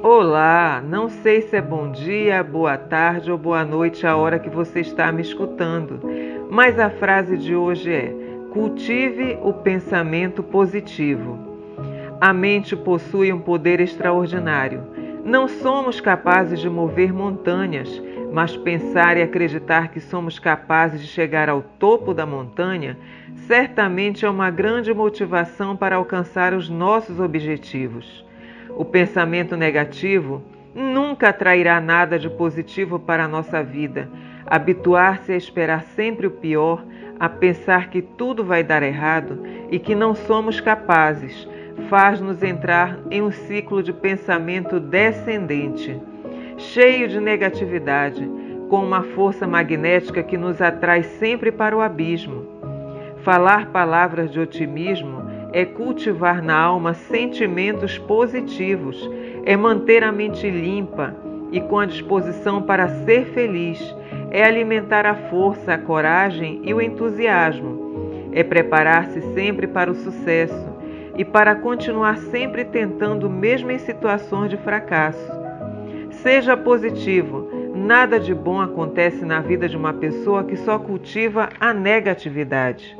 Olá, não sei se é bom dia, boa tarde ou boa noite a hora que você está me escutando, mas a frase de hoje é: cultive o pensamento positivo. A mente possui um poder extraordinário. Não somos capazes de mover montanhas, mas pensar e acreditar que somos capazes de chegar ao topo da montanha certamente é uma grande motivação para alcançar os nossos objetivos. O pensamento negativo nunca trairá nada de positivo para a nossa vida. Habituar-se a esperar sempre o pior, a pensar que tudo vai dar errado e que não somos capazes, faz-nos entrar em um ciclo de pensamento descendente, cheio de negatividade, com uma força magnética que nos atrai sempre para o abismo. Falar palavras de otimismo é cultivar na alma sentimentos positivos, é manter a mente limpa e com a disposição para ser feliz, é alimentar a força, a coragem e o entusiasmo, é preparar-se sempre para o sucesso e para continuar sempre tentando, mesmo em situações de fracasso. Seja positivo, nada de bom acontece na vida de uma pessoa que só cultiva a negatividade.